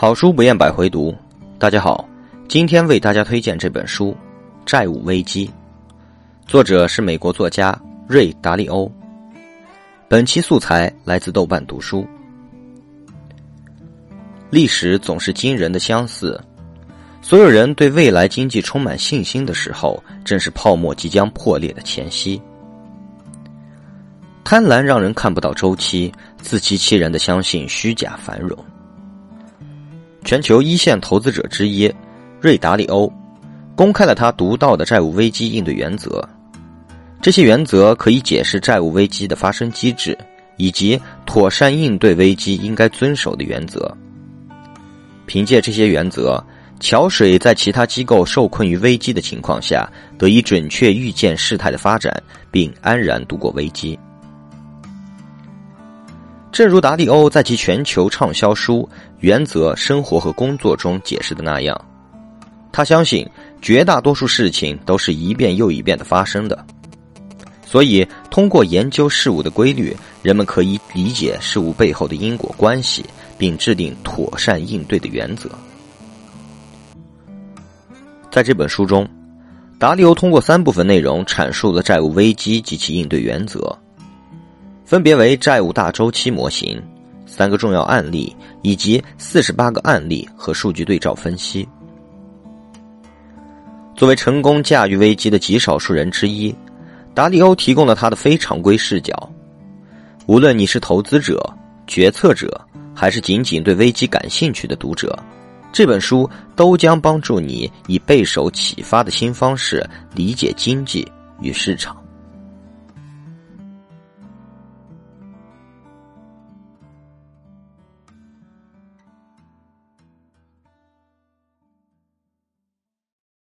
好书不厌百回读，大家好，今天为大家推荐这本书《债务危机》，作者是美国作家瑞达利欧。本期素材来自豆瓣读书。历史总是惊人的相似，所有人对未来经济充满信心的时候，正是泡沫即将破裂的前夕。贪婪让人看不到周期，自欺欺人的相信虚假繁荣。全球一线投资者之一，瑞达利欧公开了他独到的债务危机应对原则。这些原则可以解释债务危机的发生机制，以及妥善应对危机应该遵守的原则。凭借这些原则，桥水在其他机构受困于危机的情况下，得以准确预见事态的发展，并安然度过危机。正如达利欧在其全球畅销书《原则、生活和工作》中解释的那样，他相信绝大多数事情都是一遍又一遍的发生的，所以通过研究事物的规律，人们可以理解事物背后的因果关系，并制定妥善应对的原则。在这本书中，达利欧通过三部分内容阐述了债务危机及其应对原则。分别为债务大周期模型、三个重要案例以及四十八个案例和数据对照分析。作为成功驾驭危机的极少数人之一，达利欧提供了他的非常规视角。无论你是投资者、决策者，还是仅仅对危机感兴趣的读者，这本书都将帮助你以备受启发的新方式理解经济与市场。